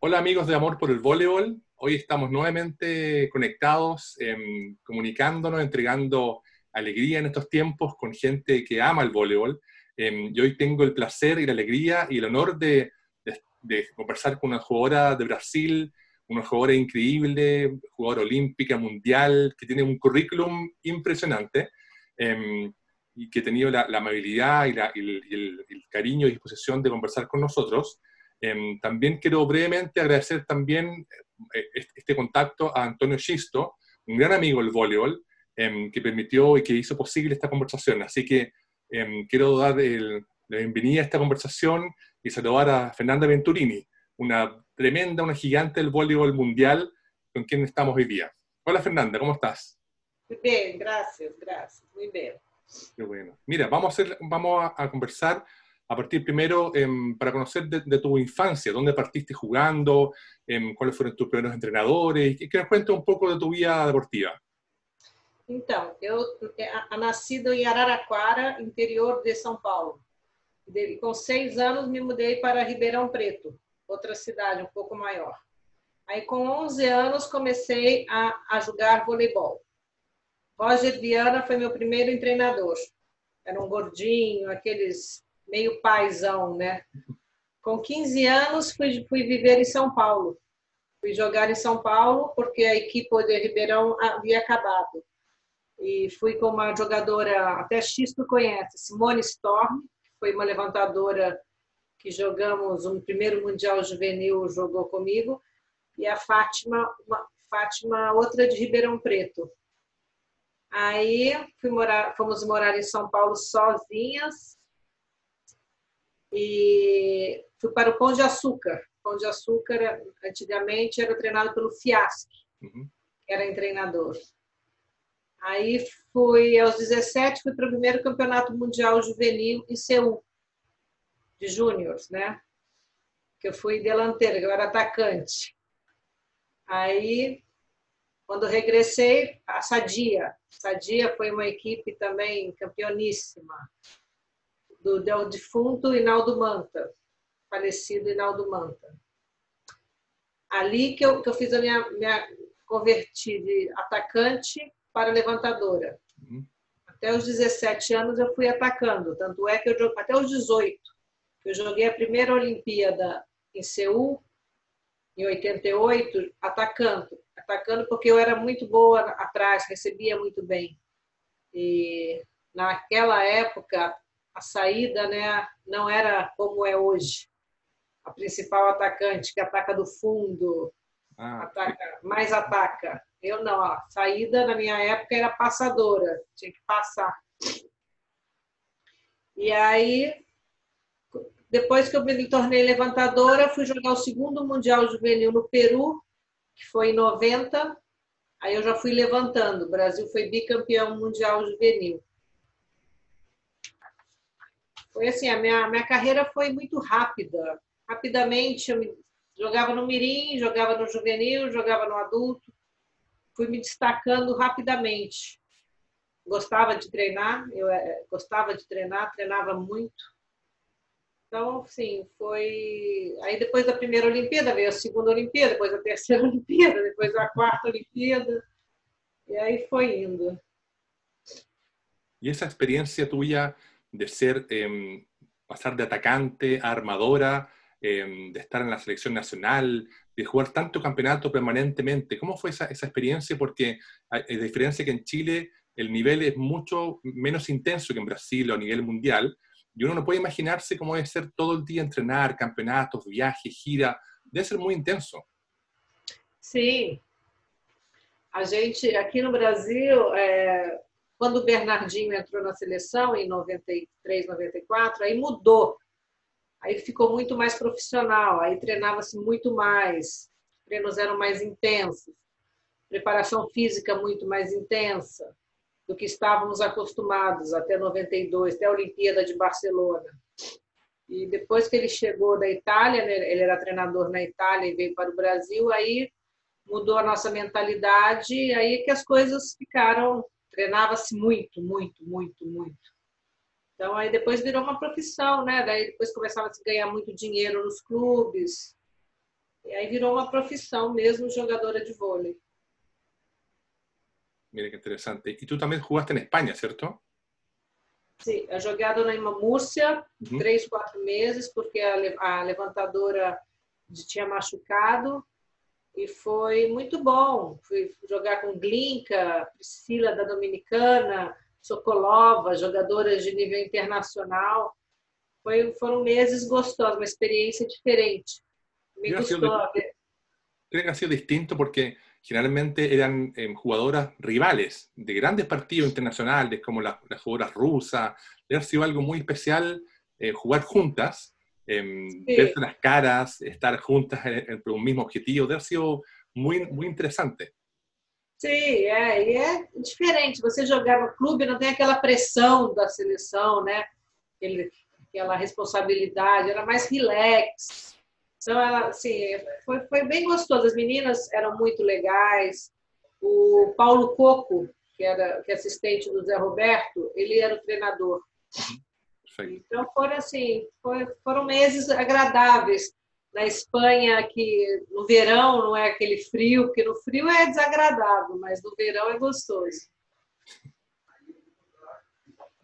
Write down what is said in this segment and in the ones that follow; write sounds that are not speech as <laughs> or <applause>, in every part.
Hola amigos de Amor por el Voleibol. Hoy estamos nuevamente conectados, em, comunicándonos, entregando alegría en estos tiempos con gente que ama el voleibol. Em, y hoy tengo el placer y la alegría y el honor de, conversar con una jugadora de Brasil, una jugadora increíble, jugadora olímpica, mundial, que tiene un currículum impresionante em, y que ha tenido la, amabilidad y, el, cariño y disposición de conversar con nosotros. También quiero brevemente agradecer también eh, este contacto a Antonio Schisto, un gran amigo del voleibol, em, que permitió y que hizo posible esta conversación. Así que em, quiero dar la bienvenida a esta conversación y saludar a Fernanda Venturini, una tremenda, una gigante del voleibol mundial con quien estamos hoy día. Hola Fernanda, ¿cómo estás? Muy bien, gracias, gracias, muy bien. Qué bueno. Mira, vamos a, hacer, vamos a conversar a partir primero em, para conocer de, tu infancia, dónde partiste jugando, em, cuáles fueron tus primeros entrenadores, que, que nos cuentes um pouco da tua vida deportiva. Então, eu nascido em Araraquara, interior de São Paulo. E com seis anos me mudei para Ribeirão Preto, outra cidade um pouco maior. Aí com 11 anos comecei a, a jogar voleibol. Roger Viana foi meu primeiro treinador. Era um gordinho, aqueles meio paizão, né? Com 15 anos fui, fui viver em São Paulo. Fui jogar em São Paulo porque a equipe de Ribeirão havia acabado. E fui com uma jogadora, até X tu conhece, Simone Storm, que foi uma levantadora que jogamos um primeiro mundial juvenil, jogou comigo, e a Fátima, uma, Fátima outra de Ribeirão Preto. Aí morar, fomos morar em São Paulo sozinhas, e fui para o Pão de Açúcar. Pão de Açúcar, antigamente, era treinado pelo Fiaschi, uhum. que era treinador. Aí fui, aos 17, fui para o primeiro campeonato mundial juvenil em Seul, de júniores, né? Que eu fui delanteira, que eu era atacante. Aí, quando regressei, a Sadia. Sadia foi uma equipe também campeoníssima do, do defunto Inaldo Manta, falecido Inaldo Manta. Ali que eu, que eu fiz a minha, minha converti de atacante para levantadora. Uhum. Até os 17 anos eu fui atacando, tanto é que eu até os 18 eu joguei a primeira Olimpíada em Seul em 88 atacando, atacando porque eu era muito boa atrás, recebia muito bem. E naquela época a saída né, não era como é hoje. A principal atacante que ataca do fundo, ah. ataca, mais ataca. Eu não, a saída na minha época era passadora, tinha que passar. E aí, depois que eu me tornei levantadora, fui jogar o segundo Mundial Juvenil no Peru, que foi em 90. Aí eu já fui levantando. O Brasil foi bicampeão mundial juvenil foi assim, a minha, minha carreira foi muito rápida. Rapidamente eu me, jogava no mirim, jogava no juvenil, jogava no adulto. Fui me destacando rapidamente. Gostava de treinar, eu é, gostava de treinar, treinava muito. Então, sim, foi. Aí depois da primeira Olimpíada veio a segunda Olimpíada, depois a terceira <laughs> Olimpíada, depois a quarta Olimpíada. E aí foi indo. E essa experiência tua de ser, em, pasar de atacante a armadora, em, de estar en la selección nacional, de jugar tanto campeonato permanentemente. ¿Cómo fue esa, esa experiencia? Porque a, diferencia que en Chile el nivel es mucho menos intenso que en Brasil o a nivel mundial, y uno no puede imaginarse cómo debe ser todo el día entrenar, campeonatos, viajes, gira, debe ser muy intenso. Sí. A gente, aqui no Brasil, é, Quando o Bernardinho entrou na seleção, em 93, 94, aí mudou. Aí ficou muito mais profissional, aí treinava-se muito mais, treinos eram mais intensos, preparação física muito mais intensa do que estávamos acostumados até 92, até a Olimpíada de Barcelona. E depois que ele chegou da Itália, né, ele era treinador na Itália e veio para o Brasil, aí mudou a nossa mentalidade, aí que as coisas ficaram treinava-se muito, muito, muito, muito. Então aí depois virou uma profissão, né? Daí depois começava a se ganhar muito dinheiro nos clubes. E aí virou uma profissão mesmo jogadora de vôlei. Mira que interessante. E tu também jugaste em Espanha, certo? Sim, eu jogado na Múrcia uhum. três, quatro meses, porque a, a levantadora tinha machucado e foi muito bom. Fui jogar com Glinka, Priscila da Dominicana, Sokolova, jogadoras de nível internacional. Foi, foram meses gostosos, uma experiência diferente. Me gostou. Creo que ha sido distinto porque generalmente eran eh, jugadoras rivales de grandes partidos internacionales, como las, las jugadoras rusas. Ha sido algo muy especial eh, jugar juntas, eh, sí. verse las caras, estar juntas en, un mismo objetivo. Deve sido muy, muy interessante. Sim, é, e é diferente. Você jogar no clube não tem aquela pressão da seleção, né? Aquele, aquela responsabilidade, era mais relax. Então, ela, assim, foi, foi bem gostoso. As meninas eram muito legais. O Paulo Coco, que era que é assistente do Zé Roberto, ele era o treinador. Então, foram assim, foram meses agradáveis. Na Espanha, que no verão não é aquele frio, porque no frio é desagradável, mas no verão é gostoso.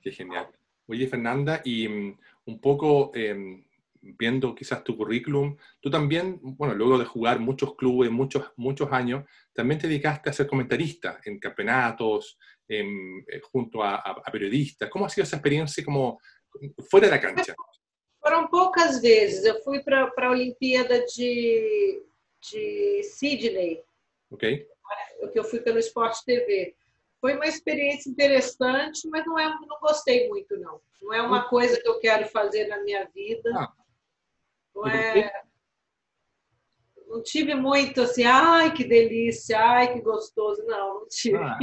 Que genial. Oye, Fernanda, y um, un poco eh, viendo quizás tu currículum, tú también, bueno, luego de jugar muchos clubes, muchos, muchos años, también te dedicaste a ser comentarista en campeonatos, en, eh, junto a, a, periodistas. ¿Cómo ha sido esa experiencia como fuera de la cancha? Foram poucas vezes. Eu fui para a Olimpíada de, de Sydney. Ok. Que eu fui pelo Esporte TV. Foi uma experiência interessante, mas não, é, não gostei muito, não. Não é uma coisa que eu quero fazer na minha vida. Ah. Não, é, não tive muito assim, ai que delícia, ai que gostoso. Não, não tive. Ah,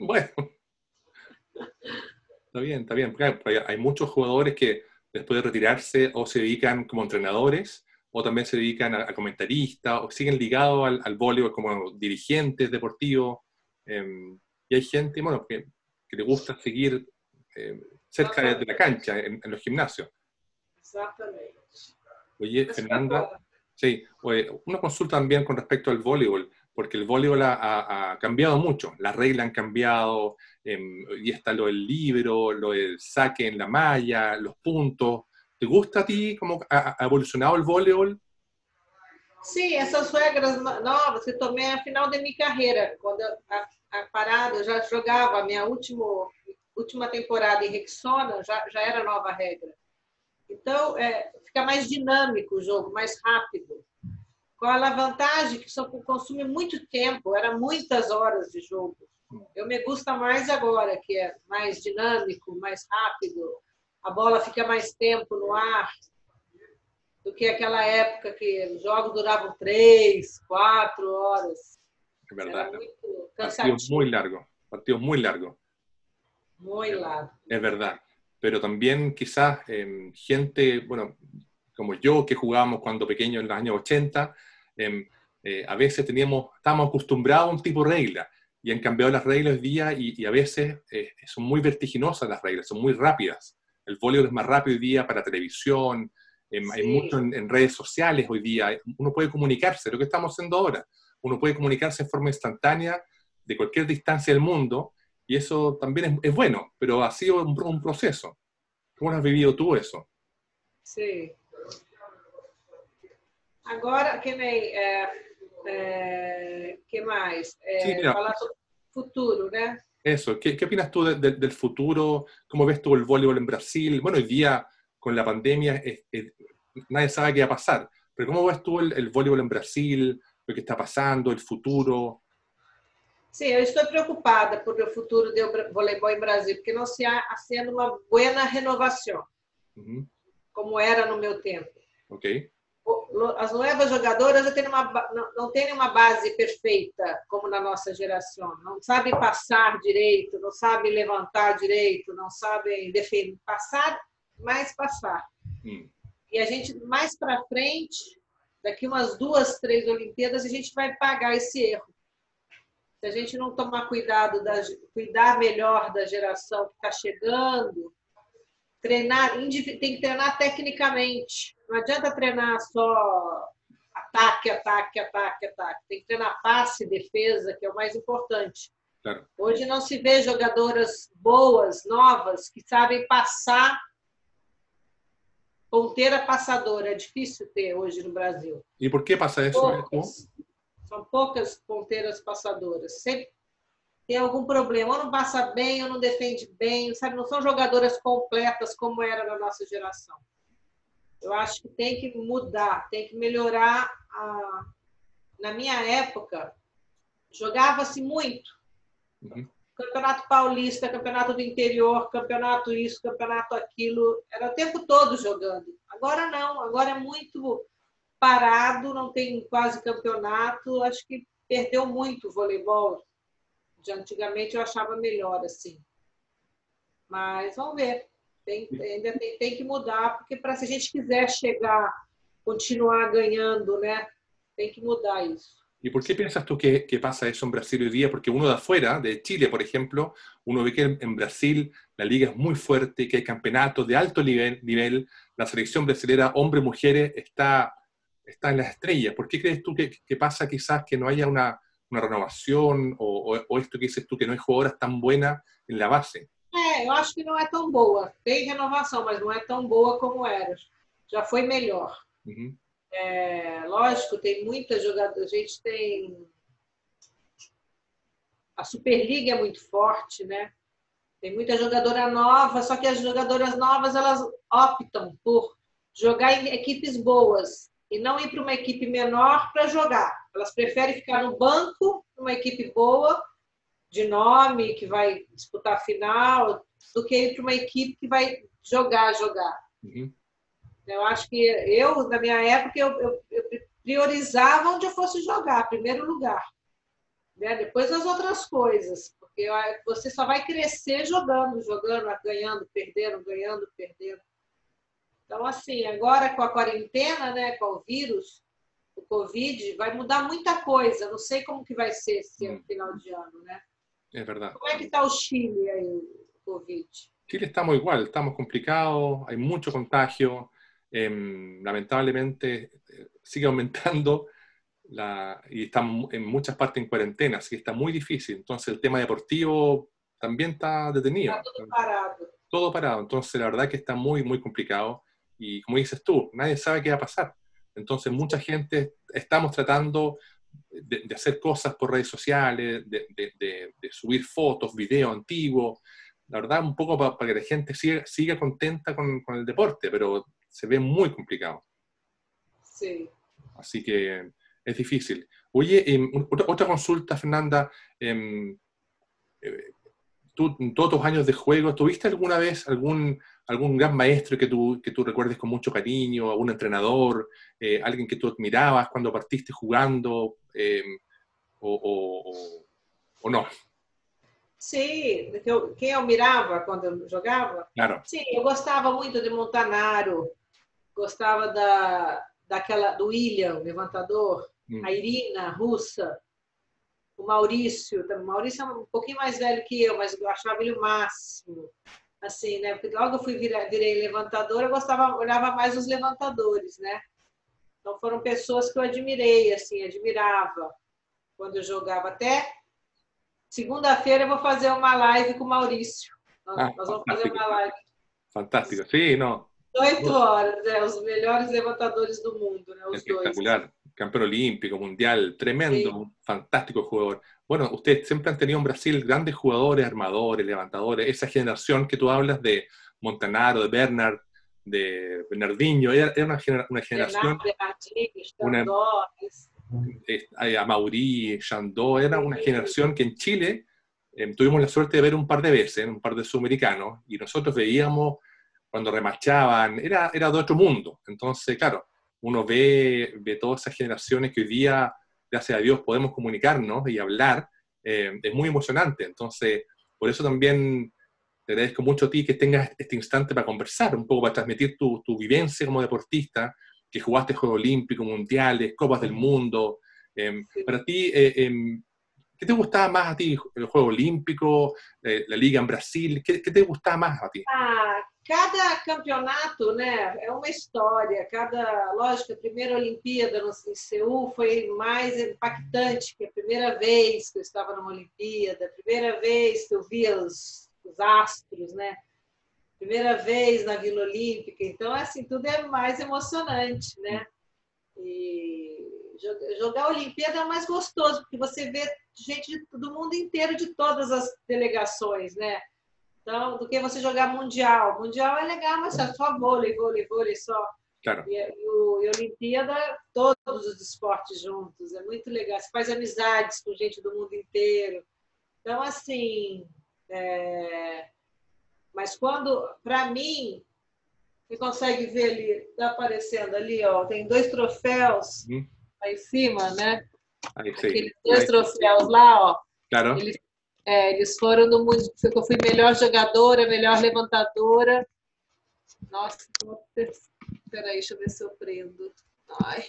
bueno. <laughs> Está bien, está bien. Porque hay muchos jugadores que después de retirarse o se dedican como entrenadores o también se dedican a, a comentaristas o siguen ligados al, al voleibol como dirigentes deportivos. Eh, y hay gente bueno, que, que le gusta seguir eh, cerca de, de, la cancha, en, en los gimnasios. Exactamente. Oye, Fernanda, sí, una consulta también con respecto al voleibol, porque el voleibol ha, ha cambiado mucho, las reglas han cambiado, eh, y está lo del libro, lo del saque en la malla, los puntos. ¿Te gusta a ti cómo ha, ha evolucionado el voleibol? Sim, essas regras novas eu tomei a final da minha carreira. Quando eu, a, a parada, eu já jogava a última temporada em Rexona, já, já era nova regra. Então, é, fica mais dinâmico o jogo, mais rápido. Qual a vantagem? Que só consome muito tempo, era muitas horas de jogo. Eu me gusta mais agora, que é mais dinâmico, mais rápido, a bola fica mais tempo no ar, do que aquela época que os jogos duravam três, quatro horas. É verdade. Era muito cansativo. Partido muito largo. Partido muito largo. Muito largo. É verdade. pero también quizás eh, gente, bueno, como yo que jugábamos cuando pequeños en los años 80, eh, eh, a veces teníamos, estábamos acostumbrados a un tipo de regla y han cambiado las reglas hoy día y, y a veces eh, son muy vertiginosas las reglas, son muy rápidas. El voleibol es más rápido hoy día para televisión, em, sí. hay mucho en, en, redes sociales hoy día, uno puede comunicarse, lo que estamos haciendo ahora, uno puede comunicarse en forma instantánea de cualquier distancia del mundo y eso también es, es bueno, pero ha sido un, un, proceso. ¿Cómo has vivido tú eso? Sí. Agora, que nem, é, é, que mais? É, sí, falar sobre futuro, né? Eso, ¿qué, qué opinas tú de, de, del futuro? ¿Cómo ves tú el voleibol en Brasil? Bueno, hoy día con la pandemia nadie sabe qué va a pasar, pero ¿cómo ves tú el, el voleibol en Brasil, lo que está pasando, el futuro? Sim, eu estou preocupada por o futuro do voleibol em Brasil, porque não está sendo uma boa renovação, uhum. como era no meu tempo. Ok. As novas jogadoras têm uma, não têm uma base perfeita, como na nossa geração. Não sabem passar direito, não sabem levantar direito, não sabem defender, passar, mais passar. Hum. E a gente, mais para frente, daqui umas duas, três Olimpíadas, a gente vai pagar esse erro se a gente não tomar cuidado, da, cuidar melhor da geração que está chegando, treinar, tem que treinar tecnicamente. Não adianta treinar só ataque, ataque, ataque, ataque. Tem que treinar passe defesa, que é o mais importante. Claro. Hoje não se vê jogadoras boas, novas, que sabem passar ponteira passadora. É difícil ter hoje no Brasil. E por que passa isso? Poucas, são poucas ponteiras passadoras. Sempre tem algum problema. Ou não passa bem, ou não defende bem. Sabe? Não são jogadoras completas como era na nossa geração. Eu acho que tem que mudar, tem que melhorar. A... Na minha época, jogava-se muito. Uhum. Campeonato Paulista, Campeonato do Interior, Campeonato isso, Campeonato aquilo. Era o tempo todo jogando. Agora não, agora é muito parado, não tem quase campeonato. Acho que perdeu muito o voleibol. Antigamente eu achava melhor assim. Mas vamos ver. Tem, ainda tem, tem que mudar, porque para se a gente quiser chegar, continuar ganhando, né? Tem que mudar isso. ¿Y por qué piensas tú que, que, pasa eso en Brasil hoy día? Porque uno de afuera, de Chile, por ejemplo, uno ve que en Brasil la liga es muy fuerte, que hay campeonatos de alto nivel, nivel la selección brasilera, hombres-mujeres, está, está en las estrellas. ¿Por qué crees tú que, que pasa quizás que no haya una, una renovación o, o, esto que dices tú, que no hay jugadoras tan buenas en la base? É, eu acho que não é tão boa. Tem renovação, mas não é tão boa como era. Já foi melhor. Uhum. É, lógico, tem muitas jogadoras. A gente tem. A Superliga é muito forte, né? Tem muita jogadora nova, só que as jogadoras novas elas optam por jogar em equipes boas e não ir para uma equipe menor para jogar. Elas preferem ficar no banco, numa equipe boa, de nome, que vai disputar a final, do que ir para uma equipe que vai jogar, jogar. Uhum. Eu acho que eu, na minha época, eu, eu, eu priorizava onde eu fosse jogar, primeiro lugar. Né? Depois as outras coisas, porque você só vai crescer jogando, jogando, ganhando, perdendo, ganhando, perdendo. Então, assim, agora com a quarentena, né, com o vírus, o Covid, vai mudar muita coisa. Não sei como que vai ser esse hum. final de ano, né? É verdade. Como é que está o Chile aí, o Covid? Chile estamos igual, estamos complicados, hay mucho contagio, eh, lamentablemente sigue aumentando la, y está en muchas partes en cuarentena, así que está muy difícil. Entonces el tema deportivo también está detenido. Está todo parado. Todo parado. Entonces la verdad que está muy, muy complicado. Y como dices tú, nadie sabe qué va a pasar. Entonces mucha gente estamos tratando de, de hacer cosas por redes sociales, de, de, de subir fotos, videos antiguos, la verdad, un poco para, para que la gente siga, siga contenta con, con, el deporte, pero se ve muy complicado. Sí. Así que es difícil. Oye, eh, otra, otra, consulta, Fernanda. Eh, eh, tú, en todos tus años de juego, ¿tuviste alguna vez algún, algún gran maestro que tú, que tú recuerdes con mucho cariño, algún entrenador, eh, alguien que tú admirabas cuando partiste jugando eh, o, o, o, no? Sim, eu, quem eu mirava quando eu jogava? Claro. Sim, eu gostava muito de Montanaro, gostava da, daquela do William, levantador, hum. a Irina, russa, o Maurício, o Maurício é um pouquinho mais velho que eu, mas eu achava ele o máximo. Assim, né? Porque logo eu fui virei levantador, eu gostava, olhava mais os levantadores, né? Então foram pessoas que eu admirei, assim, admirava quando eu jogava até Segunda-feira eu vou fazer uma live com o Maurício. Nós, ah, nós vamos fazer uma live. Fantástico, sim, não. Oito horas, é, os melhores levantadores do mundo, né, os Espectacular. Dois. Campeón olímpico, mundial, tremendo, sí. fantástico jugador. Bueno, ustedes siempre han tenido en Brasil grandes jugadores, armadores, levantadores, esa generación que tú hablas de Montanaro, de Bernard, de Bernardinho, era, era una, una, generación... Una, Chandó, era una generación que en Chile eh, tuvimos la suerte de ver un par de veces, un par de sudamericanos, y nosotros veíamos cuando remachaban, era, era de otro mundo. Entonces, claro, uno ve, ve todas esas generaciones que hoy día, gracias a Dios, podemos comunicarnos y hablar, eh, es muy emocionante. Entonces, por eso también te agradezco mucho a ti que tengas este instante para conversar, un poco para transmitir tu, tu vivencia como deportista, que jugaste Juegos Olímpicos, Mundiales, Copas del Mundo. Eh, para ti, eh, eh, ¿qué te gustaba más a ti? ¿El Juego Olímpico, la Liga en Brasil? ¿Qué, ¿Qué, te gustaba más a ti? Ah, cada campeonato né, é uma história. Cada, lógico, a primeira Olimpíada no, em Seul foi mais impactante, que a primeira vez que eu estava numa Olimpíada, a primeira vez que eu via os, os astros, né? Primeira vez na Vila Olímpica. Então, assim, tudo é mais emocionante, né? E jogar a Olimpíada é mais gostoso, porque você vê gente do mundo inteiro, de todas as delegações, né? Então, do que você jogar mundial. Mundial é legal, mas é só vôlei, vôlei, vôlei só. Claro. E, e, o, e a Olimpíada, todos os esportes juntos. É muito legal. Você faz amizades com gente do mundo inteiro. Então, assim. É... Mas quando, para mim, você consegue ver ali, está aparecendo ali, ó, tem dois troféus hum. aí em cima, né? Aí, Aqueles dois aí. troféus lá, ó. Claro. Eles é, eles foram no mundo. Eu fui melhor jogadora, melhor levantadora. Nossa, peraí, deixa eu ver se eu prendo. Ai.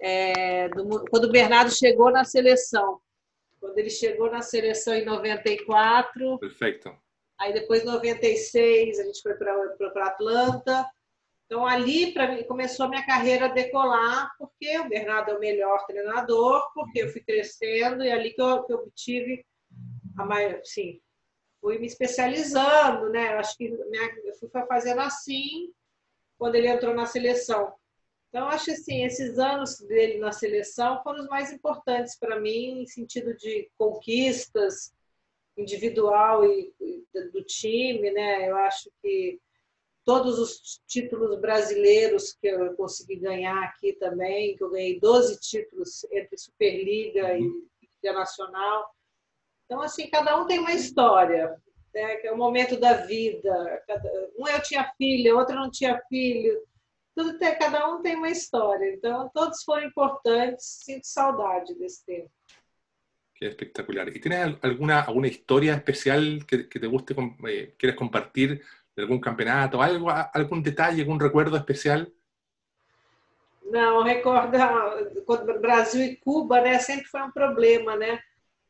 É, do, quando o Bernardo chegou na seleção. Quando ele chegou na seleção em 94. Perfeito. Aí depois, em 96, a gente foi para Atlanta. Então, ali para mim começou a minha carreira a decolar, porque o Bernardo é o melhor treinador, porque eu fui crescendo e é ali que eu, que eu obtive a sim, fui me especializando, né? Eu acho que minha, eu fui fazendo assim quando ele entrou na seleção. Então, acho assim, esses anos dele na seleção foram os mais importantes para mim, em sentido de conquistas individual e, e do time, né? Eu acho que todos os títulos brasileiros que eu consegui ganhar aqui também, que eu ganhei 12 títulos entre Superliga e Internacional, então, assim, cada um tem uma história, né? que é o momento da vida. Um eu tinha filha, outro não tinha filho. Tudo tem, cada um tem uma história. Então, todos foram importantes. Sinto saudade desse tempo. Qué espectacular. ¿Y tienes alguna, alguna historia especial que, que te guste, eh, quieres compartir de algún campeonato, algo, algún detalle, algún recuerdo especial? Não, recorda, Brasil e Cuba, né, sempre foi um problema, né?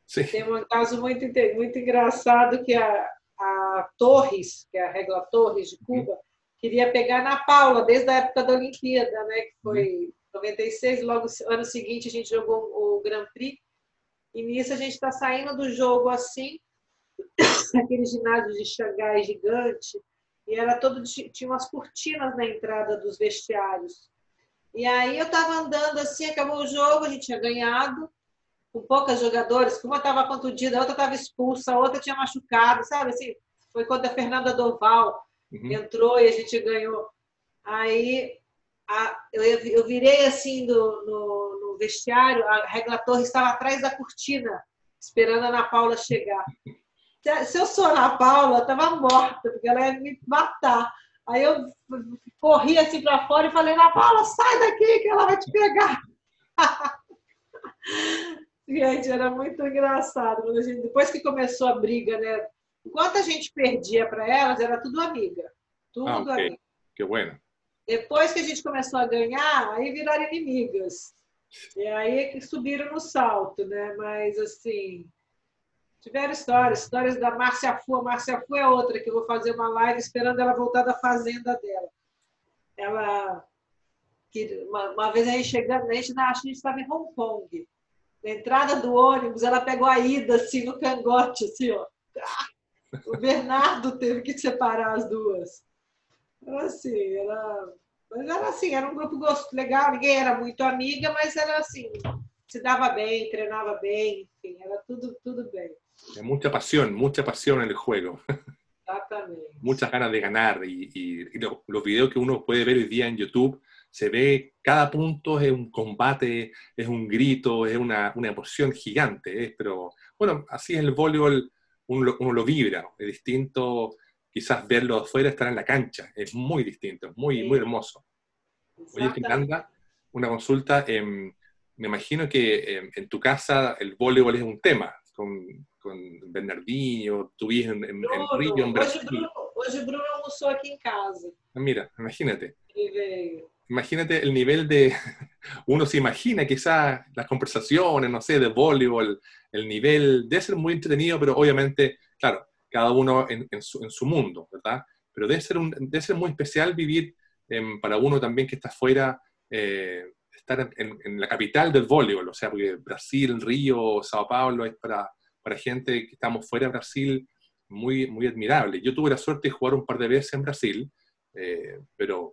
Sim. Tem um caso muito, muito engraçado que a, a Torres, que é a Regla Torres de Cuba, uhum. queria pegar na Paula desde a época da Olimpíada, né? Que foi uhum. 96, logo ano seguinte a gente jogou o Grand Prix. E nisso a gente está saindo do jogo assim, <coughs> aquele ginásio de Xangai gigante, e era todo tinha umas cortinas na entrada dos vestiários. E aí eu estava andando assim, acabou o jogo, a gente tinha ganhado, com poucas jogadoras, uma estava contundida, a outra estava expulsa, a outra tinha machucado, sabe? Assim, foi quando a Fernanda Doval uhum. entrou e a gente ganhou. Aí a, eu, eu virei assim do, no, no vestiário, a Regla Torres estava atrás da cortina, esperando a Ana Paula chegar. Se eu sou a Ana Paula, eu estava morta, porque ela ia me matar. Aí eu corri assim para fora e falei, Ana Paula, sai daqui que ela vai te pegar. <laughs> Gente, era muito engraçado. Gente, depois que começou a briga, né? Enquanto a gente perdia para elas, era tudo amiga. Tudo ah, okay. amiga. Que bueno. Depois que a gente começou a ganhar, aí viraram inimigas. E aí é que subiram no salto, né? Mas, assim, tiveram histórias. Histórias da Márcia Fu. A Márcia Fu é outra que eu vou fazer uma live esperando ela voltar da fazenda dela. Ela... Uma, uma vez a gente chegando, a gente, acho que a gente estava em Hong Kong na entrada do ônibus, ela pegou a ida assim no cangote, assim, ó. O Bernardo teve que separar as duas. Então, assim, era, mas era assim, era um grupo gosto legal, ninguém era muito amiga, mas era assim, se dava bem, treinava bem, enfim, era tudo, tudo bem. É muita paixão, muita paixão no jogo. Exatamente. Muchas ganas de ganar y, y, y los videos que uno puede ver hoy día en YouTube se ve cada punto es un combate, es un grito, es una, una emoción gigante. Pero bueno, así es el voleibol, uno, uno, lo vibra, es distinto quizás verlo afuera, estar en la cancha, es muy distinto, muy, muy hermoso. Oye, Fernanda, una consulta, em, me imagino que em, en tu casa el voleibol es un tema, con, con Bernardinho, tu en, en, en Río, en Brasil. Hoje Bruno, hoje Bruno almoçou aqui em casa. Ah, mira, imagínate. Veio imagínate el nivel de, <laughs> uno se imagina quizás las conversaciones, no sé, de voleibol, el nivel de ser muy entretenido, pero obviamente, claro, cada uno en, su, mundo, ¿verdad? pero debe ser, un, debe ser muy especial vivir para uno también que está fuera, eh, estar en, la capital del voleibol, o sea, porque Brasil, Río, Sao Paulo es para, para gente que estamos fuera de Brasil muy, muy admirable. Yo tuve la suerte de jugar un par de veces en Brasil, eh, pero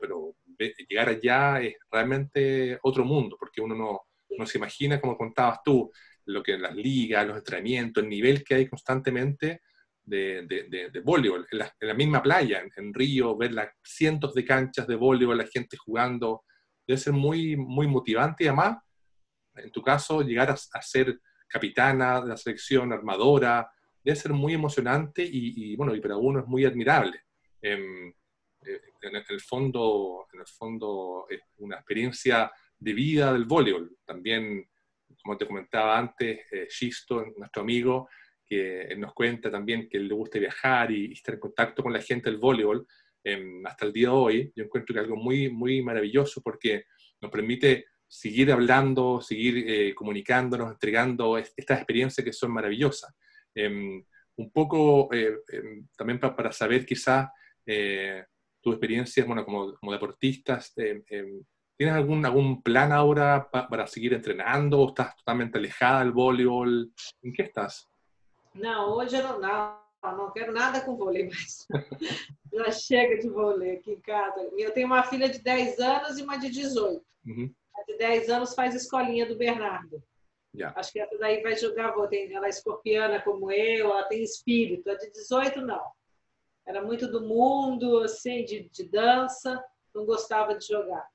llegar allá es realmente otro mundo, porque uno no, no se imagina, como contabas tú, lo que las ligas, los entrenamientos, el nivel que hay constantemente de, de, de, voleibol, en la, misma playa, en, Río, ver las cientos de canchas de voleibol, la gente jugando, debe ser muy, muy motivante y además, en tu caso, llegar a, ser capitana de la selección, armadora, debe ser muy emocionante y, bueno, y para uno es muy admirable. Eh, en, el fondo, en el fondo es una experiencia de vida del voleibol. También, como te comentaba antes, eh, Shisto, nuestro amigo, que nos cuenta también que le gusta viajar y, estar en contacto con la gente del voleibol, em, hasta el día de hoy, yo encuentro que es algo muy, muy maravilloso porque nos permite seguir hablando, seguir eh, comunicándonos, entregando estas experiencias que son maravillosas. Em, un poco eh, em, también para saber quizás eh, tus experiencias bueno, como, como deportistas, ¿tienes algún, algún plan ahora para seguir entrenando o estás totalmente alejada del voleibol? ¿En qué estás? Não, hoje eu não, não, não quero nada com vôlei mais. <laughs> Já chega de vôlei aqui em casa. Eu tenho uma filha de 10 anos e uma de 18. Uhum. A de 10 anos faz escolinha do Bernardo. Yeah. Acho que essa daí vai jogar vôlei. Ela é escorpiana como eu, ela tem espírito. A de 18, não. Era muito do mundo, assim, de, de dança, não gostava de jogar.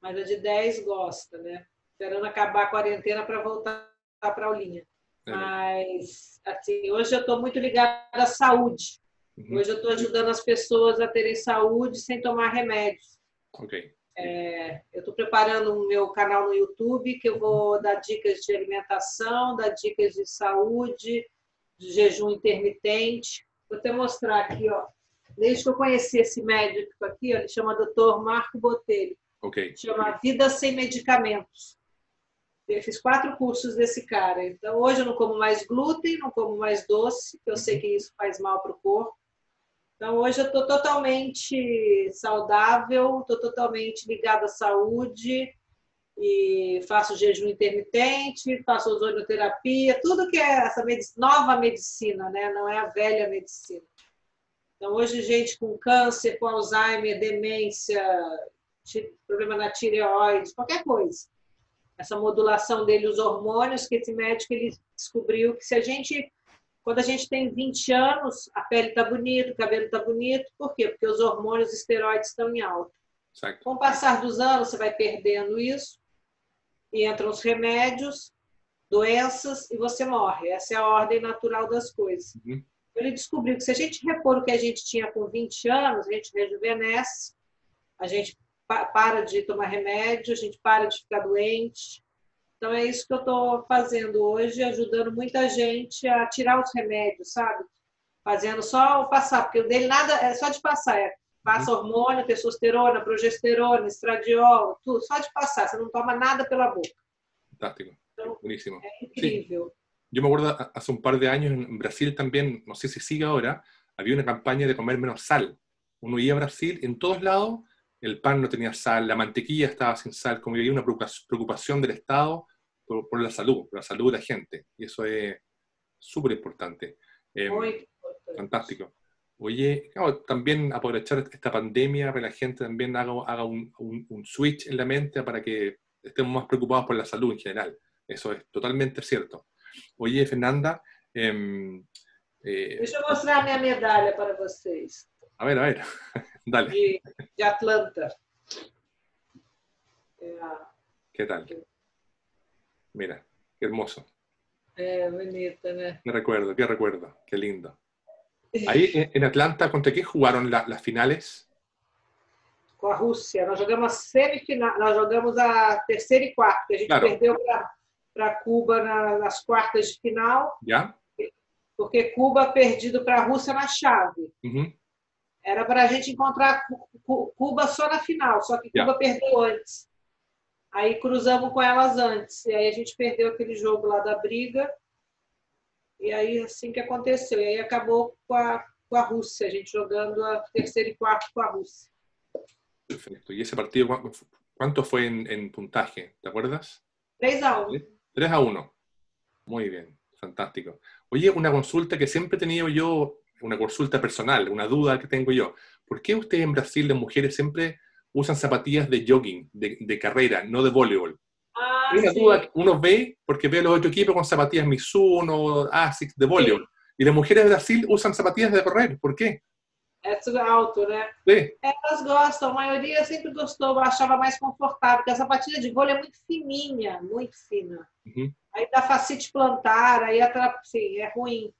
Mas a de 10 gosta, né? Esperando acabar a quarentena para voltar para a aulinha. É. Mas, assim, hoje eu estou muito ligada à saúde. Uhum. Hoje eu estou ajudando as pessoas a terem saúde sem tomar remédios. Ok. É, eu estou preparando o meu canal no YouTube, que eu vou dar dicas de alimentação, dar dicas de saúde, de jejum intermitente. Vou até mostrar aqui, ó. Desde que eu conheci esse médico aqui, ó, ele chama Dr. Marco Botelho. Ok. Chama Vida Sem Medicamentos. Eu fiz quatro cursos desse cara. Então, hoje eu não como mais glúten, não como mais doce, que eu sei que isso faz mal para o corpo. Então, hoje eu estou totalmente saudável, estou totalmente ligada à saúde e faço jejum intermitente, faço ozonioterapia, tudo que é essa nova medicina, né? não é a velha medicina. Então, hoje, gente com câncer, com Alzheimer, demência, problema na tireoide, qualquer coisa essa modulação dele, os hormônios, que esse médico ele descobriu que se a gente, quando a gente tem 20 anos, a pele está bonita, o cabelo está bonito, por quê? Porque os hormônios esteroides estão em alta. Certo. Com o passar dos anos, você vai perdendo isso, entram os remédios, doenças, e você morre. Essa é a ordem natural das coisas. Uhum. Ele descobriu que se a gente repor o que a gente tinha com 20 anos, a gente rejuvenesce, a gente para de tomar remédio, a gente para de ficar doente. Então é isso que eu estou fazendo hoje, ajudando muita gente a tirar os remédios, sabe? Fazendo só o passar, porque o dele nada é só de passar, é passa hormônio, testosterona, progesterona, estradiol, tudo, só de passar, você não toma nada pela boca. Fantástico. Então, Buenísimo. É incrível. Sí. Yo me acuerdo hace un par de años en Brasil también, no sé si sigue ahora, había una campaña de comer menos sal. Uno iba a Brasil, en todos lados el pan no tenía sal, la mantequilla estaba sin sal, como que había una preocupación del Estado por, la salud, por la salud de la gente. Y eso es súper importante. Eh, fantástico. Oye, también aprovechar esta pandemia para que la gente también haga, haga un, switch en la mente para que estemos más preocupados por la salud en general. Eso es totalmente cierto. Oye, Fernanda. Eh, eh, Deixa eu mostrar minha medalha para vocês. A ver, a ver. <laughs> Dale. De, de Atlanta. ¿Qué tal? Mira, qué hermoso. Eh, bonito, ¿no? Qué recuerdo, qué recuerdo, qué lindo. Ahí en Atlanta, ¿contra qué jugaron la, las finales? Com a Rússia. Nós jogamos a semifinal, nós jogamos a terceira e quarta. A gente claro. perdeu para Cuba na, nas quartas de final. Já? Porque Cuba perdido para a Rússia na chave. Uhum. Era para a gente encontrar Cuba só na final, só que Cuba perdeu antes. Aí cruzamos com elas antes. E aí a gente perdeu aquele jogo lá da briga. E aí assim que aconteceu. E aí acabou com a, com a Rússia, a gente jogando a terceiro e quarto com a Rússia. Perfecto. ¿Y ese partido cuánto fue en, en puntaje? ¿Te acuerdas? 3 a 1. 3 a 1. Muy bien, fantástico. Oye, una consulta que siempre he tenido yo, una consulta personal, una duda que tengo yo. ¿Por qué ustedes en Brasil, las mujeres, siempre usan zapatillas de jogging, de, de carrera, no de voleibol? Ah, una sim. duda uno ve porque ve los otros equipos con zapatillas Mizuno, ASICS de voleibol. Y las mujeres de Brasil usan zapatillas de correr. ¿Por qué? É tudo alto, né? Sí, Elas gostam, a maioria sempre gostou, achava mais confortável, porque a sapatilha de vôlei é muito fininha, muito fina. Uhum. Aí dá facite plantar, aí atra- sim, é ruim.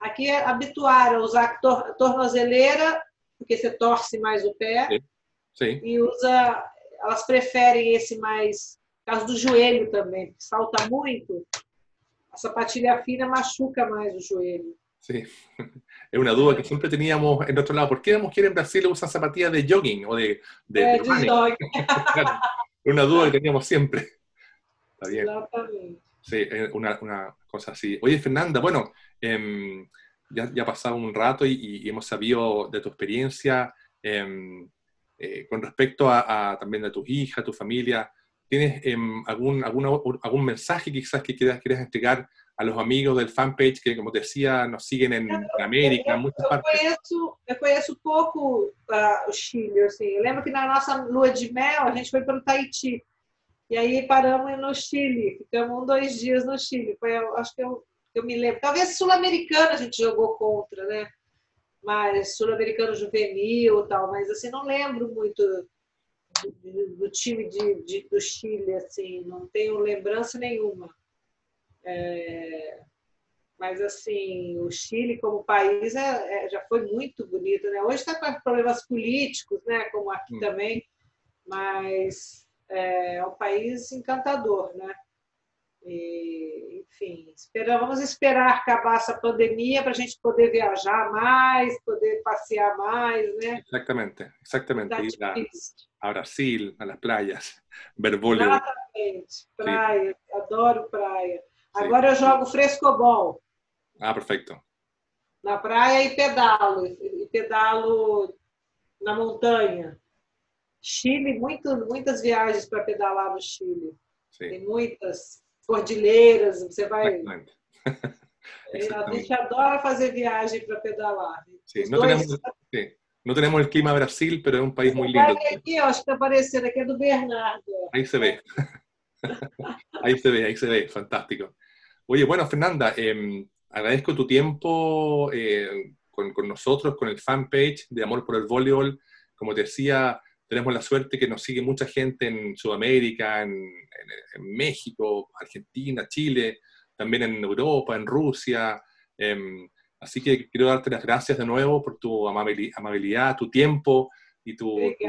Aqui é habituaram a usar tor tornozeleira, porque você torce mais o pé, Sim. sí. e usa, elas preferem esse mais, causa do joelho também, salta muito, a sapatilha fina machuca mais o joelho. Sí, <laughs> es una duda que siempre teníamos en otro lado. ¿Por qué las mujeres en Brasil usan zapatillas de jogging o de, de, É, de Es <laughs> una duda que teníamos siempre. Está bien, exatamente. sí, una, una cosa así. Oye, Fernanda, bueno, em, ya, ya ha pasado un rato y, y hemos sabido de tu experiencia em, eh, con respecto a, a también de tus hijas, tu familia. ¿Tienes em, algún, alguna, algún mensaje quizás que quieras, quieras entregar a los amigos del fanpage que, como te decía, nos siguen en, América, en muchas Eu partes? conheço, eu conheço pouco ah, o Chile, assim. Eu lembro que na nossa lua de mel a gente foi para o Tahiti. E aí paramos no Chile, ficamos um, dois dias no Chile. Foi, eu acho que eu, eu me lembro. Talvez sul-americano a gente jogou contra, né? Mas sul-americano juvenil e tal, mas assim, não lembro muito do, time de, de- do Chile, assim, não tenho lembrança nenhuma. É, mas, assim, o Chile como país é, é- já foi muito bonito, né? Hoje está com problemas políticos, né? Como aqui Hum. também, mas é, é um país encantador, né? E, enfim, espera, vamos esperar acabar essa pandemia para a gente poder viajar mais, poder passear mais, né? Exactamente. Tá Ir a, a Brasil, a las playas, ver voleibol. Exatamente. Praia, adoro praia. Sim. Agora eu jogo frescobol. Ah, perfecto. na praia e pedalo, e pedalo na montanha. Chile, muito, muitas viagens para pedalar no Chile. Sí, Tem muitas cordilheiras, você vai. A gente adora fazer viagem para pedalar. Sí, no, dois- tenemos, sí, no tenemos el clima de Brasil, pero es un país muy lindo. Aqui, ó, acho que está aparecendo aqui é do Bernardo. Ahí se ve. <laughs> Ahí se ve, ahí se ve. Fantástico. Oye, bueno, Fernanda, eh, agradezco tu tiempo eh, con, con nosotros, con el fanpage de Amor por el Voleibol. Como te decía, tenemos la suerte que nos sigue mucha gente en Sudamérica, en, en- en México, Argentina, Chile, también en Europa, en Rusia. Em, así que quiero darte las gracias de nuevo por tu amabili- amabilidad, tu tiempo y tu, tu-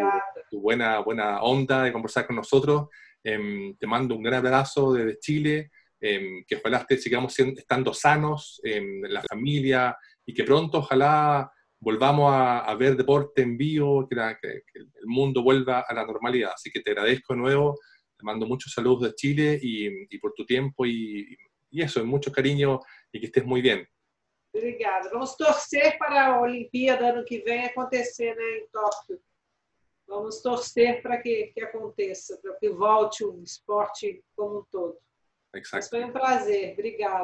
tu buena, buena onda de conversar con nosotros. Em, te mando un gran abrazo desde Chile, em, que ojalá te sigamos siendo- estando sanos, em, la familia, y que pronto ojalá volvamos a, a ver deporte en vivo, que, la- que- que el mundo vuelva a la normalidad. Así que te agradezco de nuevo, te mando muchos saludos de Chile y, y por tu tiempo y, y eso, mucho cariño y que estés muy bien. Obrigada. Vamos torcer para a Olimpíada ano que vem acontecer né, em Tóquio. Vamos torcer para que, que aconteça, para que volte o esporte como um todo. Mas Exacto. foi um prazer. Obrigada.